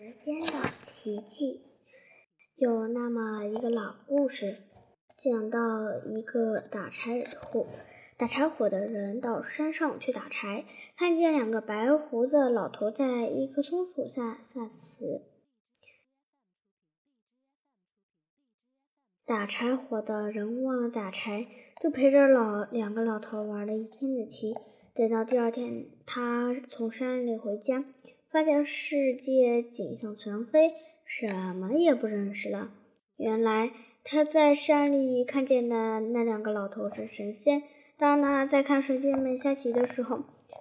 时间的奇迹，有那么一个老故事，讲到一个打柴火打柴火的人到山上去打柴，看见两个白胡子老头在一棵松树下下棋。打柴火的人忘了打柴，就陪着老两个老头玩了一天的棋。等到第二天，他从山里回家。发现世界景象全非，什么也不认识了。原来他在山里看见的那两个老头是神仙。当他在看神仙们下棋的时候，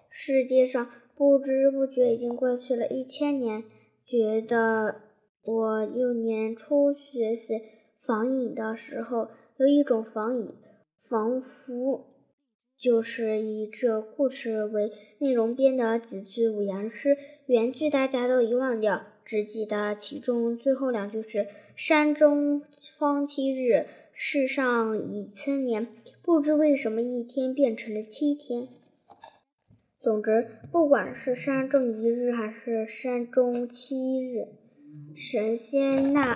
世界上不知不觉已经过去了一千年。觉得我幼年初学习仿影的时候，有一种仿影，仿佛。就是以这故事为内容编的几句五言诗，原句大家都遗忘掉，只记得其中最后两句是“山中方七日，世上已千年”。不知为什么一天变成了七天。总之，不管是山中一日还是山中七日，神仙那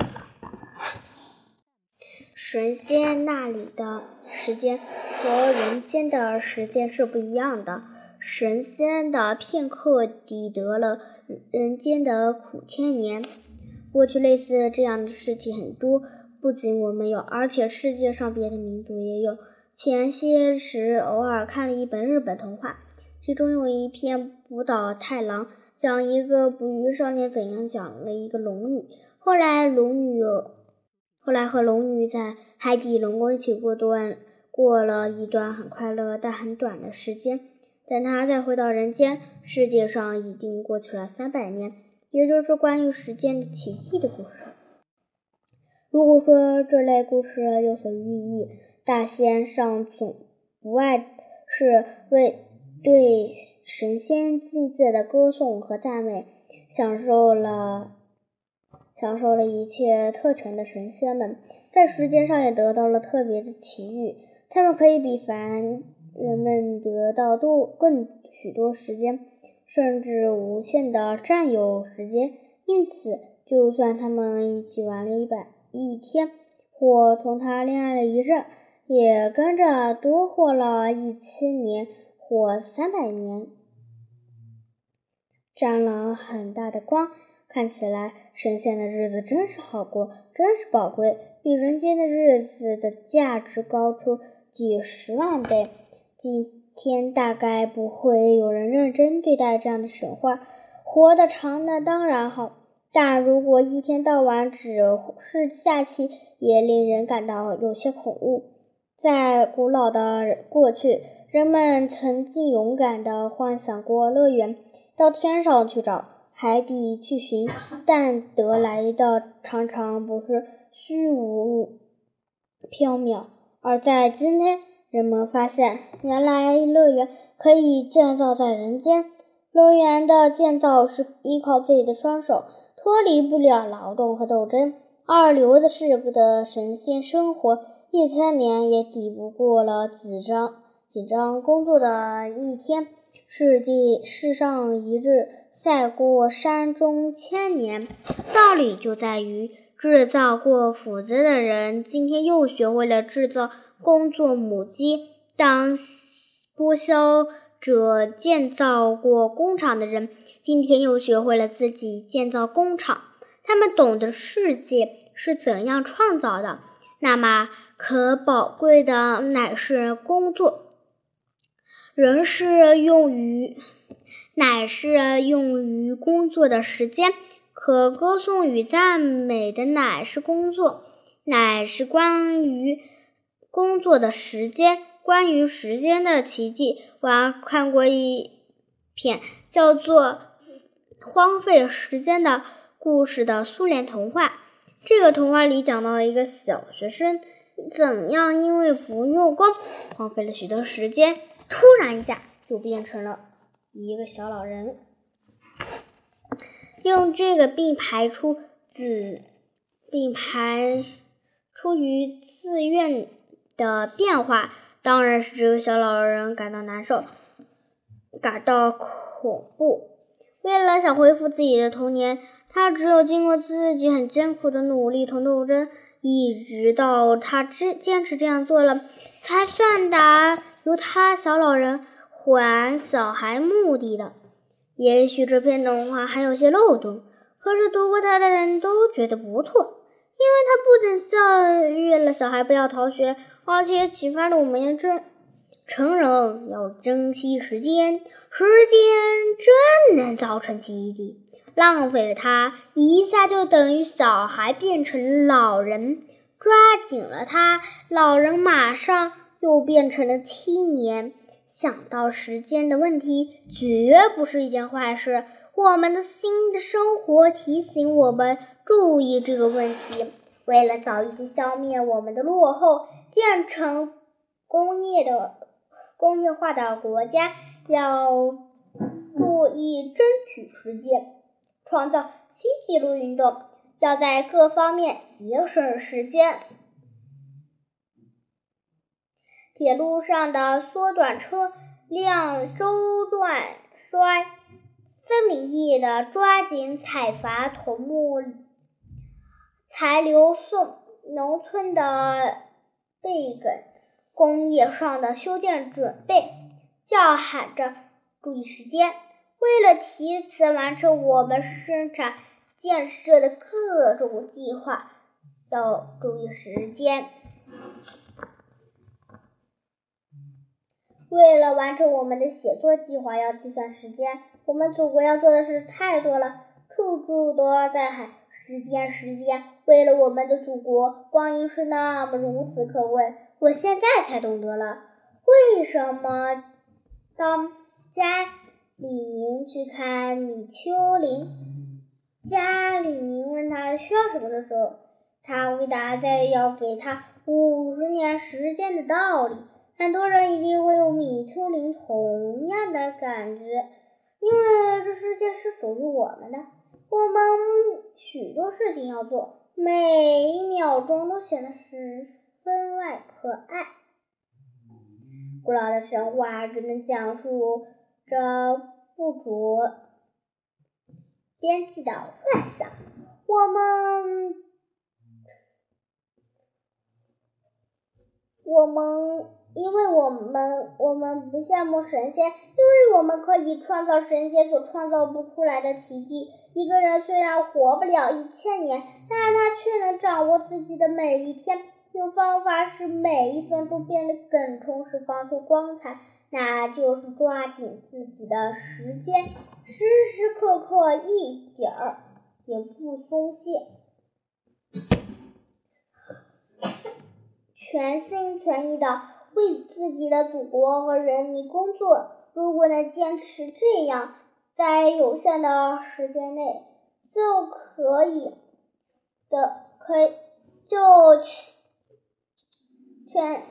神仙那里的时间。和人间的时间是不一样的。神仙的片刻抵得了人间的苦千年。过去类似这样的事情很多，不仅我们有，而且世界上别的民族也有。前些时偶尔看了一本日本童话，其中有一篇《捕岛太郎》，讲一个捕鱼少年怎样讲了一个龙女。后来龙女，后来和龙女在海底龙宫一起过段。过了一段很快乐但很短的时间，等他再回到人间，世界上已经过去了三百年，也就是关于时间的奇迹的故事。如果说这类故事有所寓意，大仙上总不外是为对神仙境界的歌颂和赞美，享受了享受了一切特权的神仙们，在时间上也得到了特别的奇遇。他们可以比凡人们得到多更许多时间，甚至无限的占有时间。因此，就算他们一起玩了一百一天，或同他恋爱了一日，也跟着多活了一千年或三百年，沾了很大的光。看起来，神仙的日子真是好过，真是宝贵，比人间的日子的价值高出。几十万倍，今天大概不会有人认真对待这样的神话。活得长的当然好，但如果一天到晚只是下棋，也令人感到有些恐怖。在古老的过去，人们曾经勇敢地幻想过乐园，到天上去找，海底去寻，但得来的常常不是虚无缥缈。而在今天，人们发现，原来乐园可以建造在人间。乐园的建造是依靠自己的双手，脱离不了劳动和斗争。二流的世的神仙生活一千年也抵不过了紧张紧张工作的一天。世界世上一日，赛过山中千年。道理就在于。制造过斧子的人，今天又学会了制造工作母鸡；当剥削者建造过工厂的人，今天又学会了自己建造工厂。他们懂得世界是怎样创造的。那么，可宝贵的乃是工作，人是用于，乃是用于工作的时间。可歌颂与赞美的乃是工作，乃是关于工作的时间，关于时间的奇迹。我看过一篇叫做《荒废时间的故事》的苏联童话。这个童话里讲到一个小学生怎样因为不用功，荒废了许多时间，突然一下就变成了一个小老人。用这个并排出自并排出于自愿的变化，当然是这个小老人感到难受，感到恐怖。为了想恢复自己的童年，他只有经过自己很艰苦的努力同斗争，一直到他坚坚持这样做了，才算达由他小老人还小孩目的的。也许这篇童话还有些漏洞，可是读过它的人都觉得不错，因为它不仅教育了小孩不要逃学，而且启发了我们这成人要珍惜时间。时间真能造成奇迹，浪费了它，一下就等于小孩变成老人；抓紧了它，老人马上又变成了青年。想到时间的问题，绝不是一件坏事。我们的新的生活提醒我们注意这个问题。为了早一些消灭我们的落后，建成工业的工业化的国家，要注意争取时间，创造新纪录运动，要在各方面节省时间。铁路上的缩短车辆周转衰，森林业的抓紧采伐桐木材流送，农村的备梗，工业上的修建准备，叫喊着注意时间。为了提前完成我们生产建设的各种计划，要注意时间。为了完成我们的写作计划，要计算时间。我们祖国要做的事太多了，处处都要在喊时间，时间。为了我们的祖国，光阴是那么如此可贵。我现在才懂得了，为什么当加里宁去看米丘林，加里宁问他需要什么的时候，他回答在要给他五十年时间的道理。很多人一定会有米丘林同样的感觉，因为这世界是属于我们的，我们许多事情要做，每一秒钟都显得十分外可爱。古老的神话只能讲述着不着边际的幻想，我们，我们。因为我们我们不羡慕神仙，因为我们可以创造神仙所创造不出来的奇迹。一个人虽然活不了一千年，但他却能掌握自己的每一天，用方法使每一分钟变得更充实，放出光彩。那就是抓紧自己的时间，时时刻刻一点儿也不松懈，全心全意的。为自己的祖国和人民工作。如果能坚持这样，在有限的时间内就可以的，可以就全，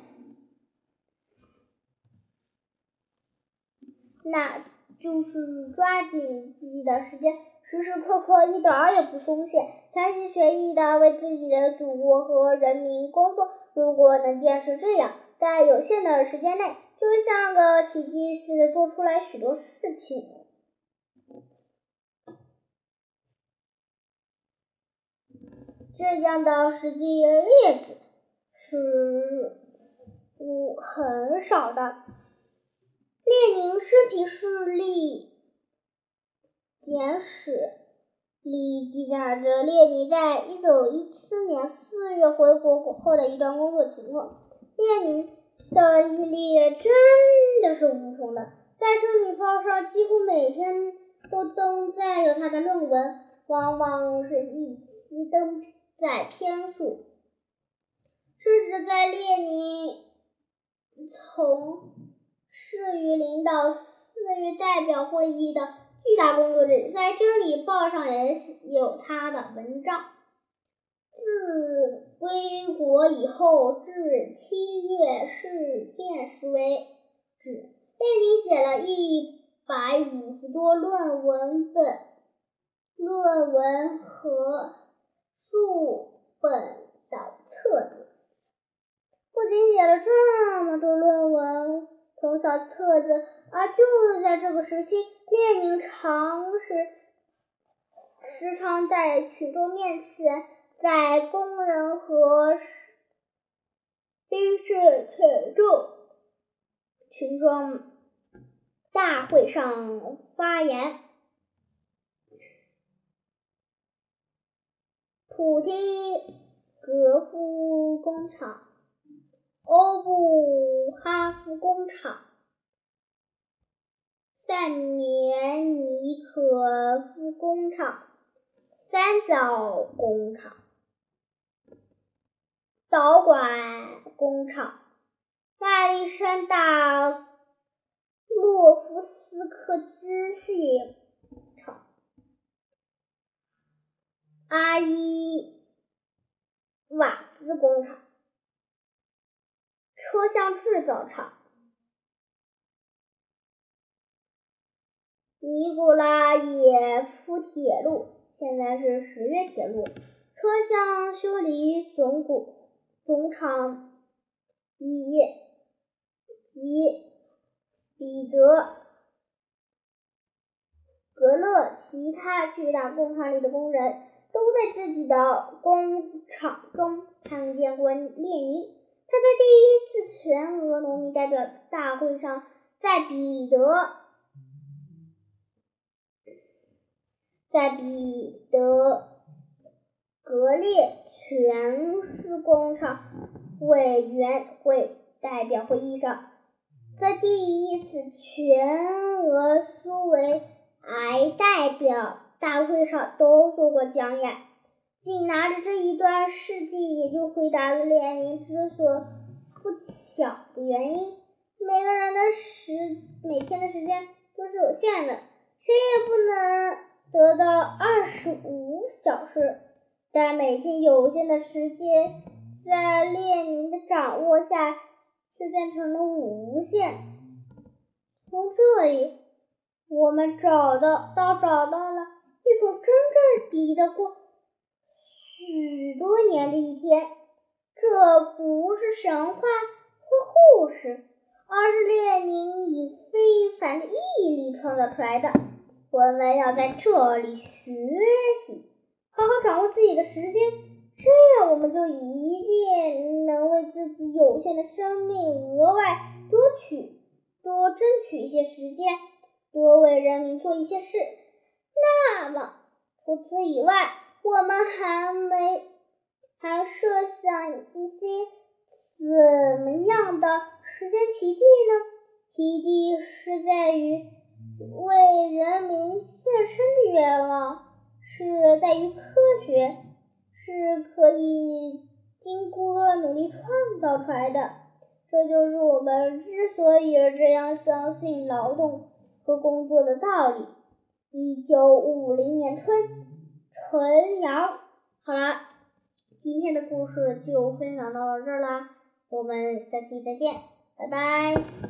那就是抓紧自己的时间，时时刻刻一点儿也不松懈，全心全意的为自己的祖国和人民工作。如果能坚持这样，在有限的时间内，就像个奇迹似的做出来许多事情。这样的实际例子是很少的。列宁生平事例简史里记载着列宁在一九一七年四月回国后的一段工作情况。列宁的毅力真的是无穷的，在真理报上几乎每天都登载有他的论文，往往是一登载篇数。甚至在列宁从事于领导四月代表会议的巨大工作日，在真理报上也有他的文章。自归国以后至七月事变时为止，列宁写了一百五十多论文本、论文和数本小册子。不仅写了这么多论文同小册子，而就在这个时期，列宁常时时常在群众面前，在工人和兵士群众群众大会上发言。普提格夫工厂、欧布哈夫工厂。塞缅尼可夫工厂、三角工厂、导管工厂、亚历山大洛夫斯克机械厂、阿伊瓦兹工厂、车厢制造厂。尼古拉耶夫铁路现在是十月铁路。车厢修理总股。工厂以及彼得格勒其他巨大工厂里的工人都在自己的工厂中看见过列宁。他在第一次全俄农民代表大会上，在彼得。在彼得格列全市工厂委员会代表会议上，在第一次全俄苏维埃代表大会上都做过讲演。仅拿着这一段事迹，也就回答了列宁之所不巧的原因：每个人的时每天的时间都是有限的，谁也不能。得到二十五小时，但每天有限的时间在列宁的掌握下却变成了无限。从这里，我们找到到找到了一种真正抵得过许多年的一天。这不是神话或故事，而是列宁以非凡的毅力创造出来的。我们要在这里学习，好好掌握自己的时间，这样我们就一定能为自己有限的生命额外多取、多争取一些时间，多为人民做一些事。那么，除此以外，我们还没还设想一些怎么样的时间奇迹呢？奇迹是在于。为人民献身的愿望是在于科学，是可以经过努力创造出来的。这就是我们之所以这样相信劳动和工作的道理。一九五零年春，陈阳。好了，今天的故事就分享到这儿啦，我们下期再见，拜拜。